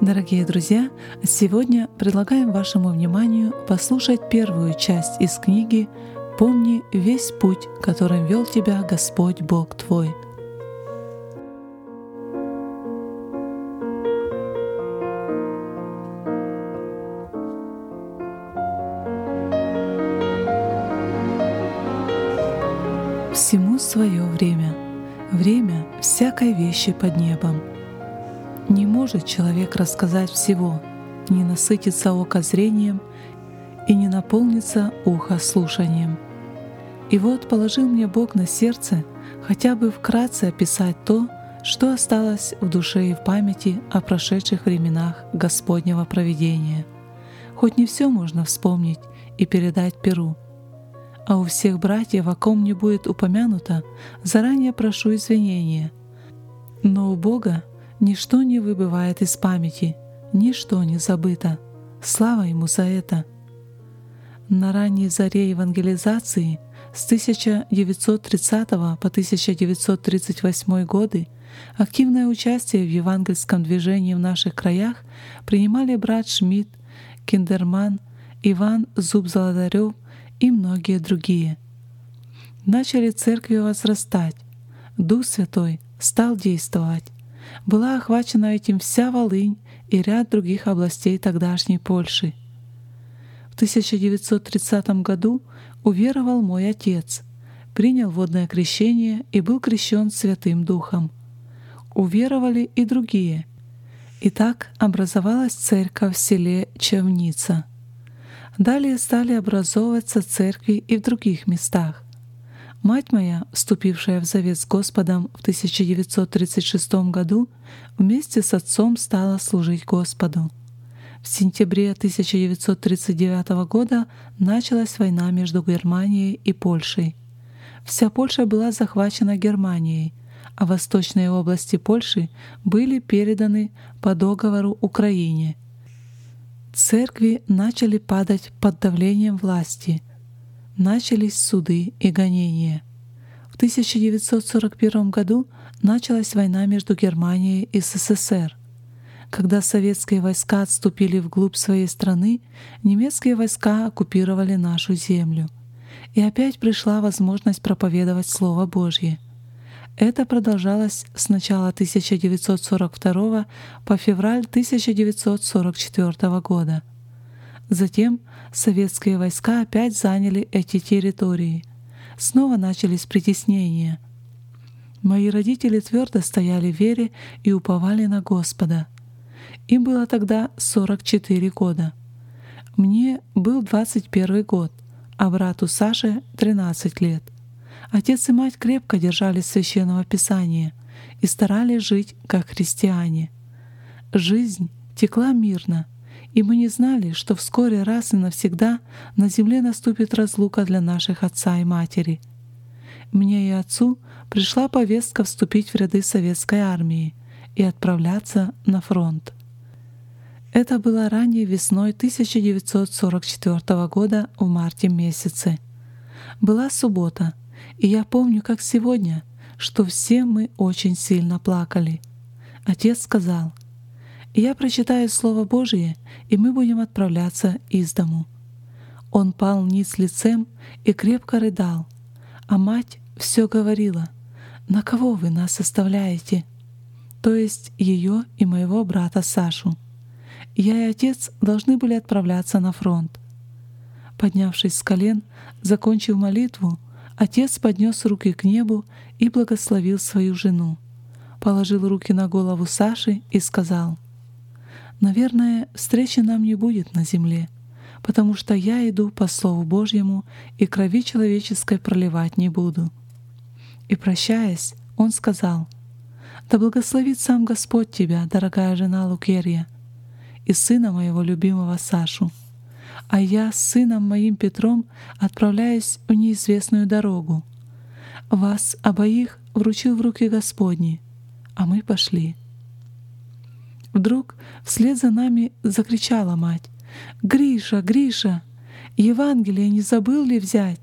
Дорогие друзья, сегодня предлагаем вашему вниманию послушать первую часть из книги «Помни весь путь, которым вел тебя Господь Бог твой». Всему свое время, время всякой вещи под небом — не может человек рассказать всего, не насытиться око зрением и не наполниться ухо слушанием. И вот положил мне Бог на сердце хотя бы вкратце описать то, что осталось в душе и в памяти о прошедших временах Господнего провидения. Хоть не все можно вспомнить и передать Перу, а у всех братьев, о ком не будет упомянуто, заранее прошу извинения. Но у Бога Ничто не выбывает из памяти, ничто не забыто. Слава Ему за это! На ранней заре евангелизации с 1930 по 1938 годы активное участие в евангельском движении в наших краях принимали брат Шмидт, Киндерман, Иван Зуб-Золотарев и многие другие. Начали церкви возрастать, Дух Святой стал действовать, была охвачена этим вся Волынь и ряд других областей тогдашней Польши. В 1930 году уверовал мой отец, принял водное крещение и был крещен Святым Духом. Уверовали и другие. И так образовалась церковь в селе Чевница. Далее стали образовываться церкви и в других местах. Мать моя, вступившая в завет с Господом в 1936 году, вместе с отцом стала служить Господу. В сентябре 1939 года началась война между Германией и Польшей. Вся Польша была захвачена Германией, а восточные области Польши были переданы по договору Украине. Церкви начали падать под давлением власти — начались суды и гонения. В 1941 году началась война между Германией и СССР. Когда советские войска отступили вглубь своей страны, немецкие войска оккупировали нашу землю. И опять пришла возможность проповедовать Слово Божье. Это продолжалось с начала 1942 по февраль 1944 года. Затем советские войска опять заняли эти территории. Снова начались притеснения. Мои родители твердо стояли в вере и уповали на Господа. Им было тогда 44 года. Мне был 21 год, а брату Саше 13 лет. Отец и мать крепко держались священного писания и старались жить как христиане. Жизнь текла мирно — и мы не знали, что вскоре раз и навсегда на земле наступит разлука для наших отца и матери. Мне и отцу пришла повестка вступить в ряды советской армии и отправляться на фронт. Это было ранней весной 1944 года в марте месяце. Была суббота, и я помню, как сегодня, что все мы очень сильно плакали. Отец сказал, я прочитаю Слово Божие, и мы будем отправляться из дому. Он пал низ лицем и крепко рыдал, а мать все говорила, «На кого вы нас оставляете?» То есть ее и моего брата Сашу. Я и отец должны были отправляться на фронт. Поднявшись с колен, закончив молитву, отец поднес руки к небу и благословил свою жену, положил руки на голову Саши и сказал — Наверное, встречи нам не будет на земле, потому что я иду по Слову Божьему и крови человеческой проливать не буду. И прощаясь, он сказал, «Да благословит сам Господь тебя, дорогая жена Лукерья, и сына моего любимого Сашу, а я с сыном моим Петром отправляюсь в неизвестную дорогу. Вас обоих вручил в руки Господни, а мы пошли». Вдруг вслед за нами закричала мать. «Гриша, Гриша! Евангелие не забыл ли взять?»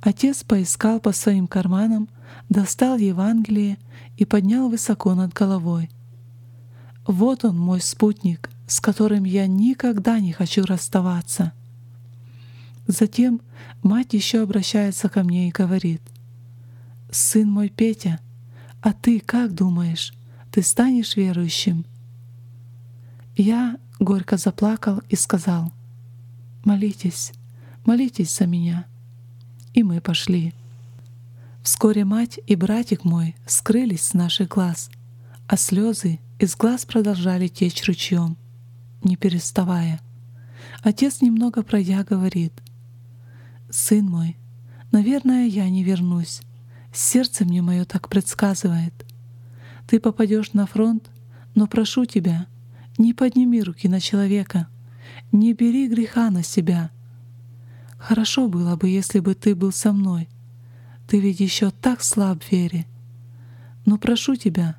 Отец поискал по своим карманам, достал Евангелие и поднял высоко над головой. Вот он мой спутник, с которым я никогда не хочу расставаться. Затем мать еще обращается ко мне и говорит, «Сын мой Петя, а ты как думаешь, ты станешь верующим?» Я горько заплакал и сказал, «Молитесь, молитесь за меня». И мы пошли. Вскоре мать и братик мой скрылись с наших глаз, а слезы из глаз продолжали течь ручьем, не переставая. Отец немного пройдя говорит, «Сын мой, наверное, я не вернусь. Сердце мне мое так предсказывает. Ты попадешь на фронт, но прошу тебя, не подними руки на человека, не бери греха на себя. Хорошо было бы, если бы ты был со мной. Ты ведь еще так слаб в вере. Но прошу тебя,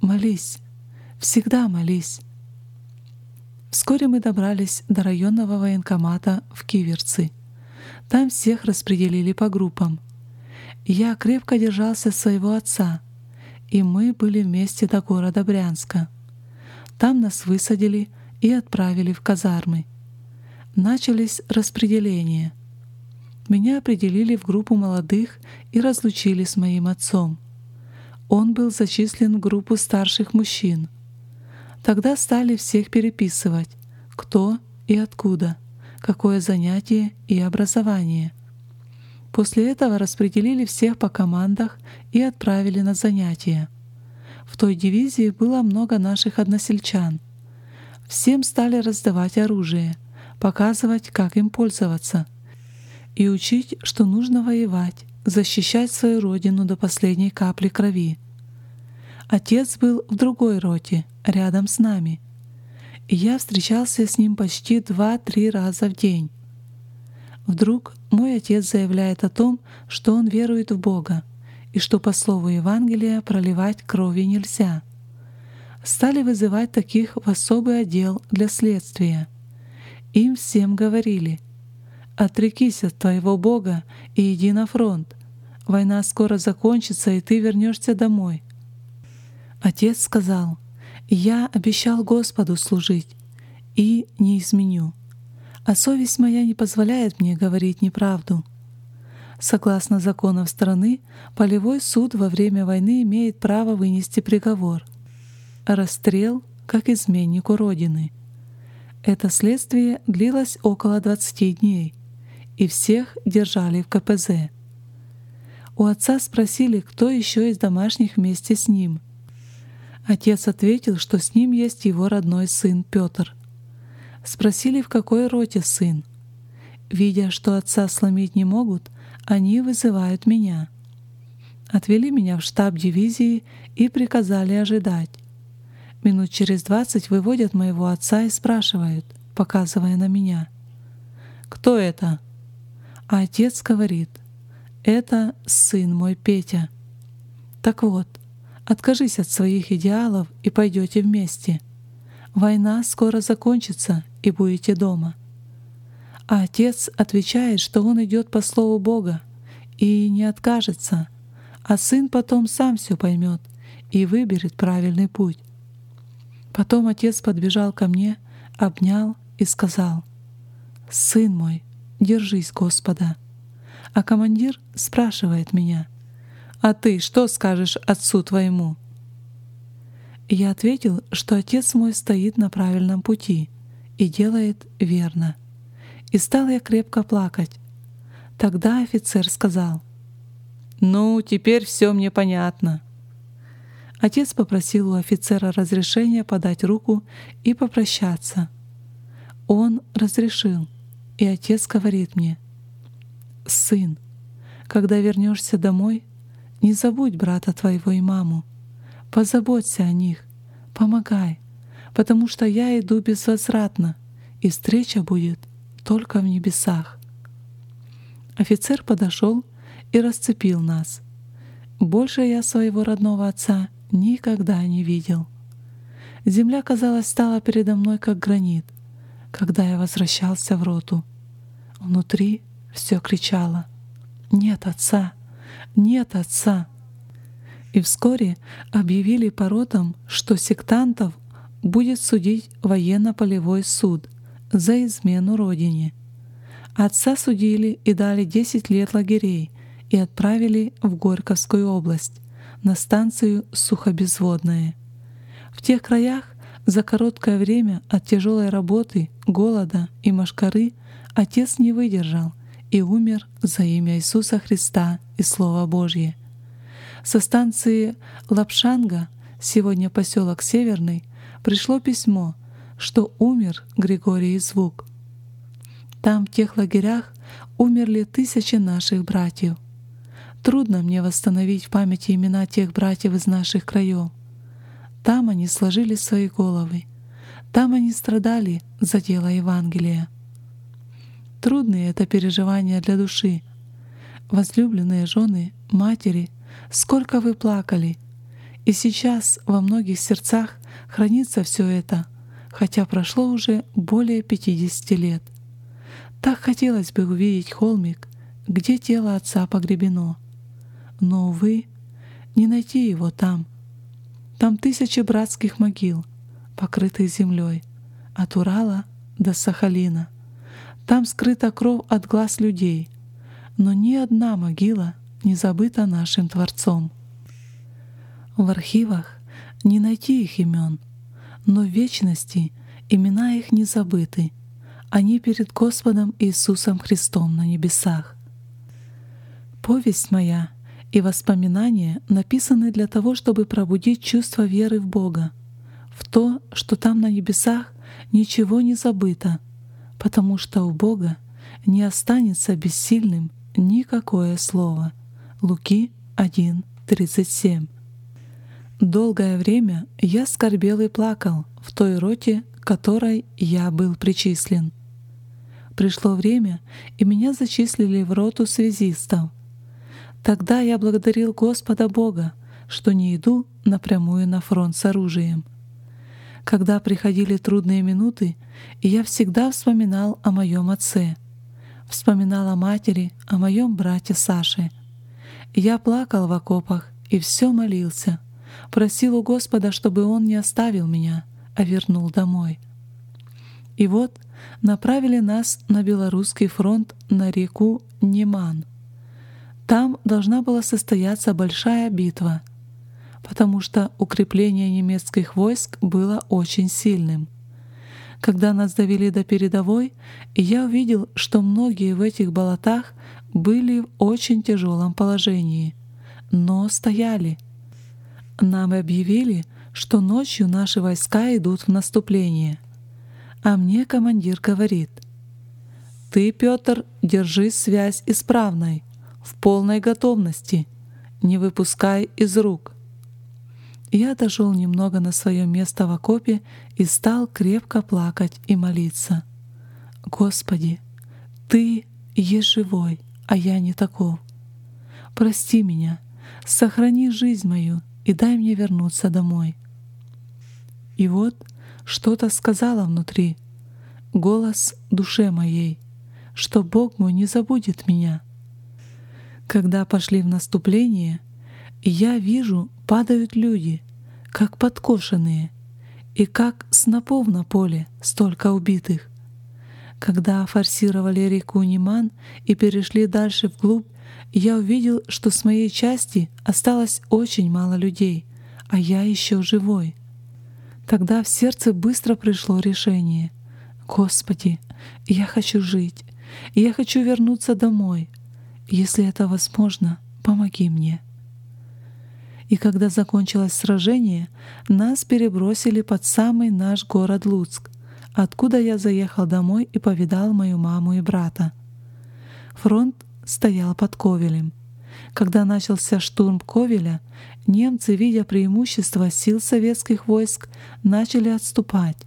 молись, всегда молись. Вскоре мы добрались до районного военкомата в Киверцы. Там всех распределили по группам. Я крепко держался своего отца, и мы были вместе до города Брянска. Там нас высадили и отправили в казармы. Начались распределения. Меня определили в группу молодых и разлучили с моим отцом. Он был зачислен в группу старших мужчин. Тогда стали всех переписывать, кто и откуда, какое занятие и образование. После этого распределили всех по командах и отправили на занятия. В той дивизии было много наших односельчан. Всем стали раздавать оружие, показывать, как им пользоваться, и учить, что нужно воевать, защищать свою родину до последней капли крови. Отец был в другой роте, рядом с нами, и я встречался с ним почти два-три раза в день. Вдруг мой отец заявляет о том, что он верует в Бога, и что по слову Евангелия проливать крови нельзя. Стали вызывать таких в особый отдел для следствия. Им всем говорили «Отрекись от твоего Бога и иди на фронт. Война скоро закончится, и ты вернешься домой». Отец сказал «Я обещал Господу служить и не изменю, а совесть моя не позволяет мне говорить неправду». Согласно законам страны, полевой суд во время войны имеет право вынести приговор. Расстрел как изменнику Родины. Это следствие длилось около 20 дней, и всех держали в КПЗ. У отца спросили, кто еще из домашних вместе с ним. Отец ответил, что с ним есть его родной сын Петр. Спросили, в какой роте сын. Видя, что отца сломить не могут, они вызывают меня. Отвели меня в штаб дивизии и приказали ожидать. Минут через двадцать выводят моего отца и спрашивают, показывая на меня. «Кто это?» А отец говорит, «Это сын мой Петя». Так вот, откажись от своих идеалов и пойдете вместе. Война скоро закончится, и будете дома. А отец отвечает, что он идет по слову Бога и не откажется, а сын потом сам все поймет и выберет правильный путь. Потом отец подбежал ко мне, обнял и сказал, «Сын мой, держись Господа». А командир спрашивает меня, «А ты что скажешь отцу твоему?» Я ответил, что отец мой стоит на правильном пути и делает верно. И стал я крепко плакать. Тогда офицер сказал, «Ну, теперь все мне понятно». Отец попросил у офицера разрешения подать руку и попрощаться. Он разрешил, и отец говорит мне, «Сын, когда вернешься домой, не забудь брата твоего и маму, позаботься о них, помогай, потому что я иду безвозвратно, и встреча будет только в небесах. Офицер подошел и расцепил нас. Больше я своего родного отца никогда не видел. Земля, казалось, стала передо мной как гранит, когда я возвращался в роту. Внутри все кричало «Нет отца! Нет отца!» И вскоре объявили по ротам, что сектантов будет судить военно-полевой суд за измену Родине. Отца судили и дали 10 лет лагерей и отправили в Горьковскую область на станцию Сухобезводное. В тех краях за короткое время от тяжелой работы, голода и машкары отец не выдержал и умер за имя Иисуса Христа и Слово Божье. Со станции Лапшанга, сегодня поселок Северный, пришло письмо, что умер Григорий Звук. Там, в тех лагерях, умерли тысячи наших братьев. Трудно мне восстановить в памяти имена тех братьев из наших краев. Там они сложили свои головы. Там они страдали за дело Евангелия. Трудные это переживания для души. Возлюбленные жены, матери, сколько вы плакали. И сейчас во многих сердцах хранится все это, хотя прошло уже более 50 лет. Так хотелось бы увидеть холмик, где тело отца погребено. Но, увы, не найти его там — там тысячи братских могил, покрытых землей, от Урала до Сахалина. Там скрыта кровь от глаз людей, но ни одна могила не забыта нашим Творцом. В архивах не найти их имен, но в вечности имена их не забыты, они перед Господом Иисусом Христом на небесах. Повесть моя — и воспоминания написаны для того, чтобы пробудить чувство веры в Бога, в то, что там на небесах ничего не забыто, потому что у Бога не останется бессильным никакое слово. Луки 1.37 Долгое время я скорбел и плакал в той роте, которой я был причислен. Пришло время, и меня зачислили в роту связистов, Тогда я благодарил Господа Бога, что не иду напрямую на фронт с оружием. Когда приходили трудные минуты, я всегда вспоминал о моем отце, вспоминал о матери, о моем брате Саше. Я плакал в окопах и все молился, просил у Господа, чтобы Он не оставил меня, а вернул домой. И вот направили нас на Белорусский фронт на реку Неман — там должна была состояться большая битва, потому что укрепление немецких войск было очень сильным. Когда нас довели до передовой, я увидел, что многие в этих болотах были в очень тяжелом положении, но стояли. Нам объявили, что ночью наши войска идут в наступление. А мне командир говорит, «Ты, Петр, держи связь исправной, в полной готовности, не выпускай из рук. Я дошел немного на свое место в окопе и стал крепко плакать и молиться. Господи, Ты есть живой, а я не таков. Прости меня, сохрани жизнь мою и дай мне вернуться домой. И вот что-то сказала внутри, голос душе моей, что Бог мой не забудет меня — когда пошли в наступление, я вижу, падают люди, как подкошенные, и как снопов на поле столько убитых. Когда форсировали реку Ниман и перешли дальше вглубь, я увидел, что с моей части осталось очень мало людей, а я еще живой. Тогда в сердце быстро пришло решение. Господи, я хочу жить, я хочу вернуться домой, если это возможно, помоги мне. И когда закончилось сражение, нас перебросили под самый наш город Луцк, откуда я заехал домой и повидал мою маму и брата. Фронт стоял под Ковелем. Когда начался штурм Ковеля, немцы, видя преимущество сил советских войск, начали отступать,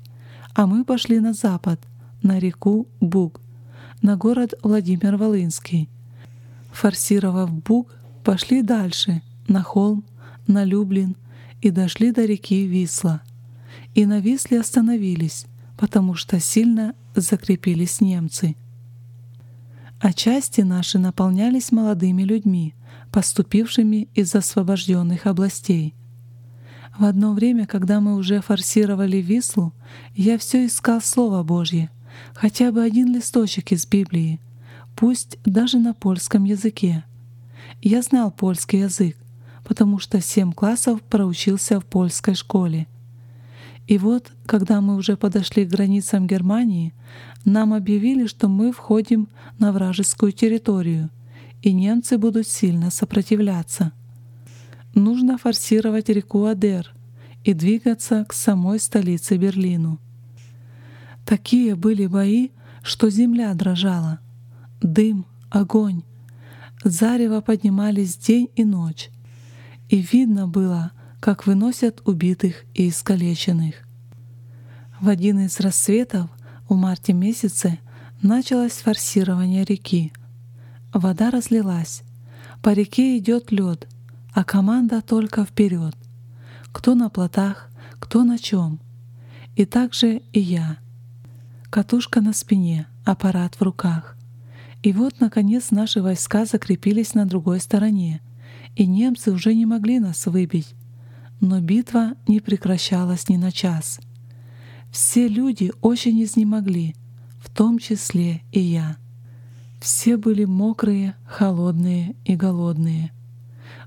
а мы пошли на запад, на реку Буг, на город Владимир-Волынский — Форсировав Буг, пошли дальше, на холм, на Люблин и дошли до реки Висла. И на Висле остановились, потому что сильно закрепились немцы. А части наши наполнялись молодыми людьми, поступившими из освобожденных областей. В одно время, когда мы уже форсировали Вислу, я все искал Слово Божье, хотя бы один листочек из Библии, пусть даже на польском языке. Я знал польский язык, потому что семь классов проучился в польской школе. И вот, когда мы уже подошли к границам Германии, нам объявили, что мы входим на вражескую территорию, и немцы будут сильно сопротивляться. Нужно форсировать реку Адер и двигаться к самой столице Берлину. Такие были бои, что земля дрожала. Дым, огонь, зарево поднимались день и ночь, и видно было, как выносят убитых и искалеченных. В один из рассветов в марте месяце началось форсирование реки. Вода разлилась, по реке идет лед, а команда только вперед. Кто на плотах, кто на чем. И также и я. Катушка на спине, аппарат в руках. И вот, наконец, наши войска закрепились на другой стороне, и немцы уже не могли нас выбить. Но битва не прекращалась ни на час. Все люди очень изнемогли, в том числе и я. Все были мокрые, холодные и голодные.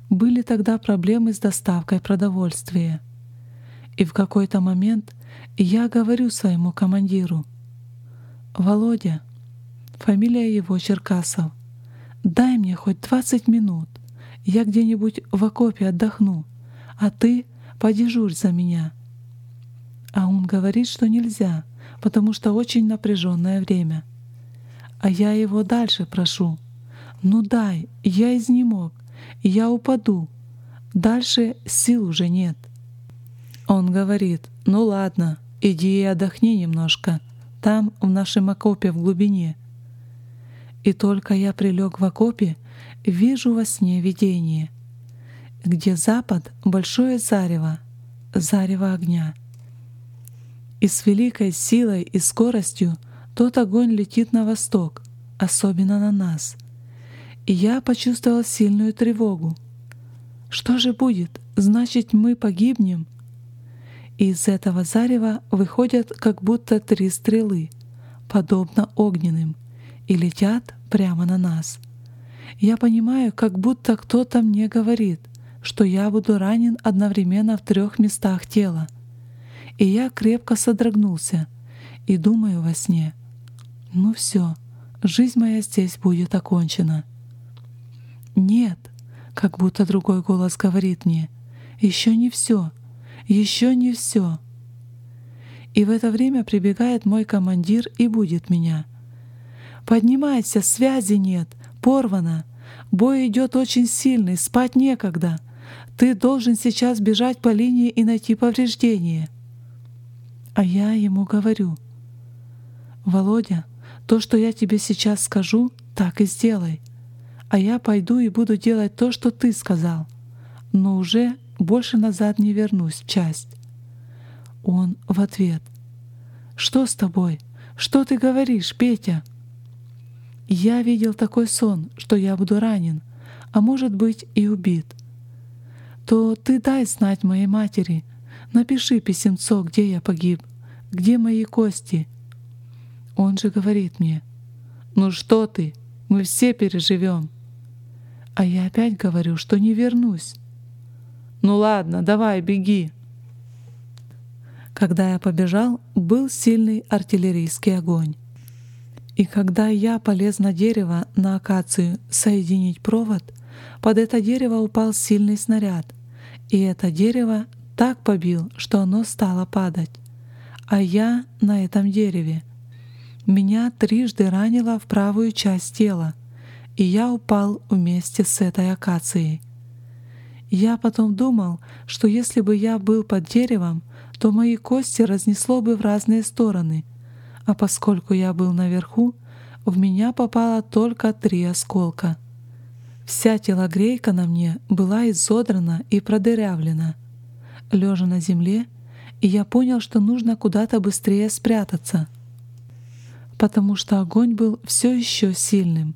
Были тогда проблемы с доставкой продовольствия. И в какой-то момент я говорю своему командиру, «Володя, фамилия его Черкасов, дай мне хоть 20 минут, я где-нибудь в окопе отдохну, а ты подежурь за меня». А он говорит, что нельзя, потому что очень напряженное время. А я его дальше прошу. Ну дай, я изнемог, я упаду. Дальше сил уже нет. Он говорит, ну ладно, иди и отдохни немножко, там, в нашем окопе в глубине. И только я прилег в окопе, вижу во сне видение, где запад — большое зарево, зарево огня. И с великой силой и скоростью тот огонь летит на восток, особенно на нас. И я почувствовал сильную тревогу. Что же будет? Значит, мы погибнем? И из этого зарева выходят как будто три стрелы, подобно огненным, и летят прямо на нас. Я понимаю, как будто кто-то мне говорит, что я буду ранен одновременно в трех местах тела. И я крепко содрогнулся и думаю во сне, ну все, жизнь моя здесь будет окончена. Нет, как будто другой голос говорит мне, еще не все, еще не все. И в это время прибегает мой командир и будет меня. Поднимайся, связи нет, порвано. Бой идет очень сильный, спать некогда. Ты должен сейчас бежать по линии и найти повреждения. А я ему говорю, Володя, то, что я тебе сейчас скажу, так и сделай. А я пойду и буду делать то, что ты сказал. Но уже больше назад не вернусь часть. Он в ответ. Что с тобой? Что ты говоришь, Петя? Я видел такой сон, что я буду ранен, а может быть и убит. То ты дай знать моей матери, напиши писемцо, где я погиб, где мои кости. Он же говорит мне, ну что ты, мы все переживем. А я опять говорю, что не вернусь. Ну ладно, давай, беги. Когда я побежал, был сильный артиллерийский огонь. И когда я полез на дерево, на акацию, соединить провод, под это дерево упал сильный снаряд, и это дерево так побил, что оно стало падать. А я на этом дереве. Меня трижды ранило в правую часть тела, и я упал вместе с этой акацией. Я потом думал, что если бы я был под деревом, то мои кости разнесло бы в разные стороны — а поскольку я был наверху, в меня попало только три осколка. Вся телогрейка на мне была изодрана и продырявлена. Лежа на земле, я понял, что нужно куда-то быстрее спрятаться, потому что огонь был все еще сильным.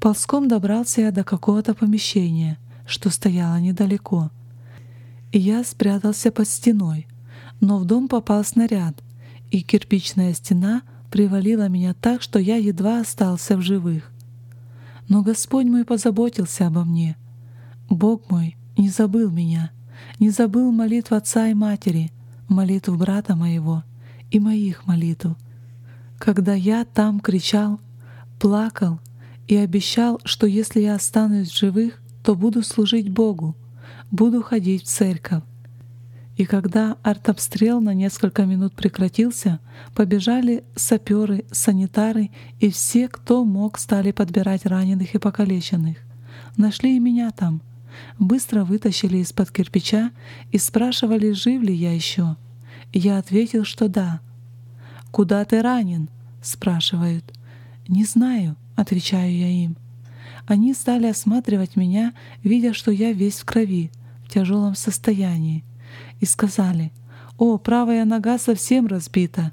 Ползком добрался я до какого-то помещения, что стояло недалеко. я спрятался под стеной, но в дом попал снаряд, и кирпичная стена привалила меня так, что я едва остался в живых. Но Господь мой позаботился обо мне. Бог мой не забыл меня, не забыл молитв отца и матери, молитв брата моего и моих молитв. Когда я там кричал, плакал и обещал, что если я останусь в живых, то буду служить Богу, буду ходить в церковь. И когда артобстрел на несколько минут прекратился, побежали саперы, санитары и все, кто мог, стали подбирать раненых и покалеченных. Нашли и меня там. Быстро вытащили из-под кирпича и спрашивали, жив ли я еще. Я ответил, что да. «Куда ты ранен?» — спрашивают. «Не знаю», — отвечаю я им. Они стали осматривать меня, видя, что я весь в крови, в тяжелом состоянии и сказали, «О, правая нога совсем разбита!»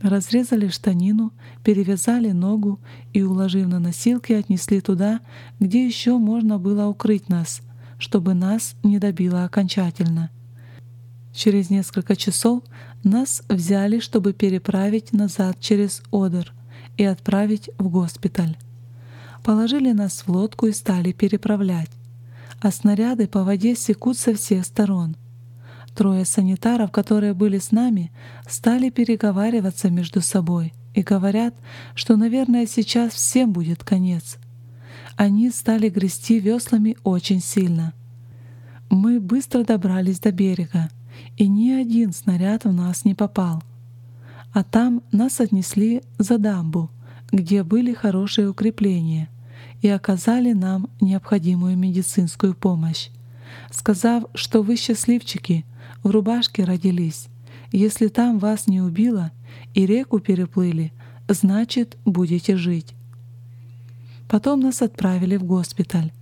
Разрезали штанину, перевязали ногу и, уложив на носилки, отнесли туда, где еще можно было укрыть нас, чтобы нас не добило окончательно. Через несколько часов нас взяли, чтобы переправить назад через Одер и отправить в госпиталь. Положили нас в лодку и стали переправлять, а снаряды по воде секут со всех сторон — Трое санитаров, которые были с нами, стали переговариваться между собой и говорят, что, наверное, сейчас всем будет конец. Они стали грести веслами очень сильно. Мы быстро добрались до берега, и ни один снаряд в нас не попал. А там нас отнесли за дамбу, где были хорошие укрепления, и оказали нам необходимую медицинскую помощь, сказав, что вы счастливчики — в рубашке родились. Если там вас не убило и реку переплыли, значит, будете жить. Потом нас отправили в госпиталь.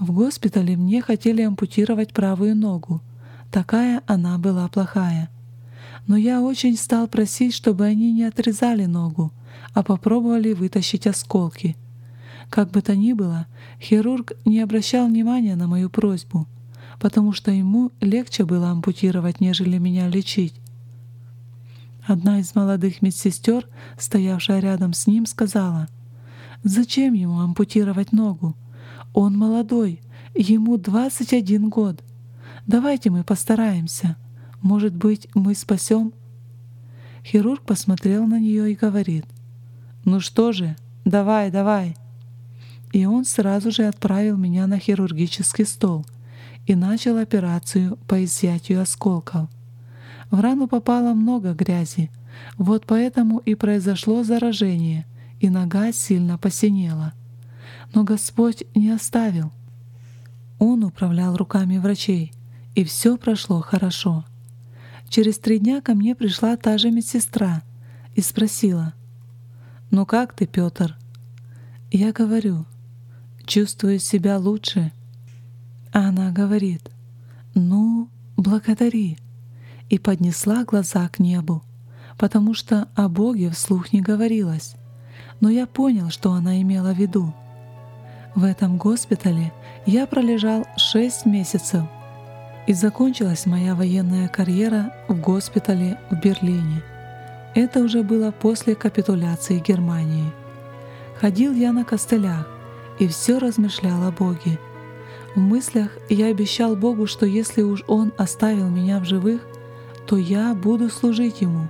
В госпитале мне хотели ампутировать правую ногу. Такая она была плохая. Но я очень стал просить, чтобы они не отрезали ногу, а попробовали вытащить осколки. Как бы то ни было, хирург не обращал внимания на мою просьбу — потому что ему легче было ампутировать, нежели меня лечить. Одна из молодых медсестер, стоявшая рядом с ним, сказала, «Зачем ему ампутировать ногу? Он молодой, ему 21 год. Давайте мы постараемся. Может быть, мы спасем?» Хирург посмотрел на нее и говорит, «Ну что же, давай, давай!» И он сразу же отправил меня на хирургический стол — и начал операцию по изъятию осколков. В рану попало много грязи, вот поэтому и произошло заражение, и нога сильно посинела. Но Господь не оставил. Он управлял руками врачей, и все прошло хорошо. Через три дня ко мне пришла та же медсестра и спросила, «Ну как ты, Петр?» Я говорю, «Чувствую себя лучше, а она говорит, «Ну, благодари», и поднесла глаза к небу, потому что о Боге вслух не говорилось, но я понял, что она имела в виду. В этом госпитале я пролежал шесть месяцев, и закончилась моя военная карьера в госпитале в Берлине. Это уже было после капитуляции Германии. Ходил я на костылях и все размышлял о Боге — в мыслях я обещал Богу, что если уж Он оставил меня в живых, то я буду служить Ему.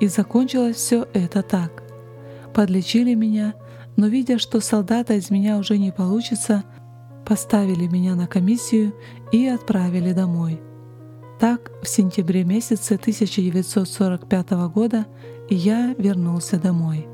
И закончилось все это так. Подлечили меня, но видя, что солдата из меня уже не получится, поставили меня на комиссию и отправили домой. Так, в сентябре месяце 1945 года я вернулся домой.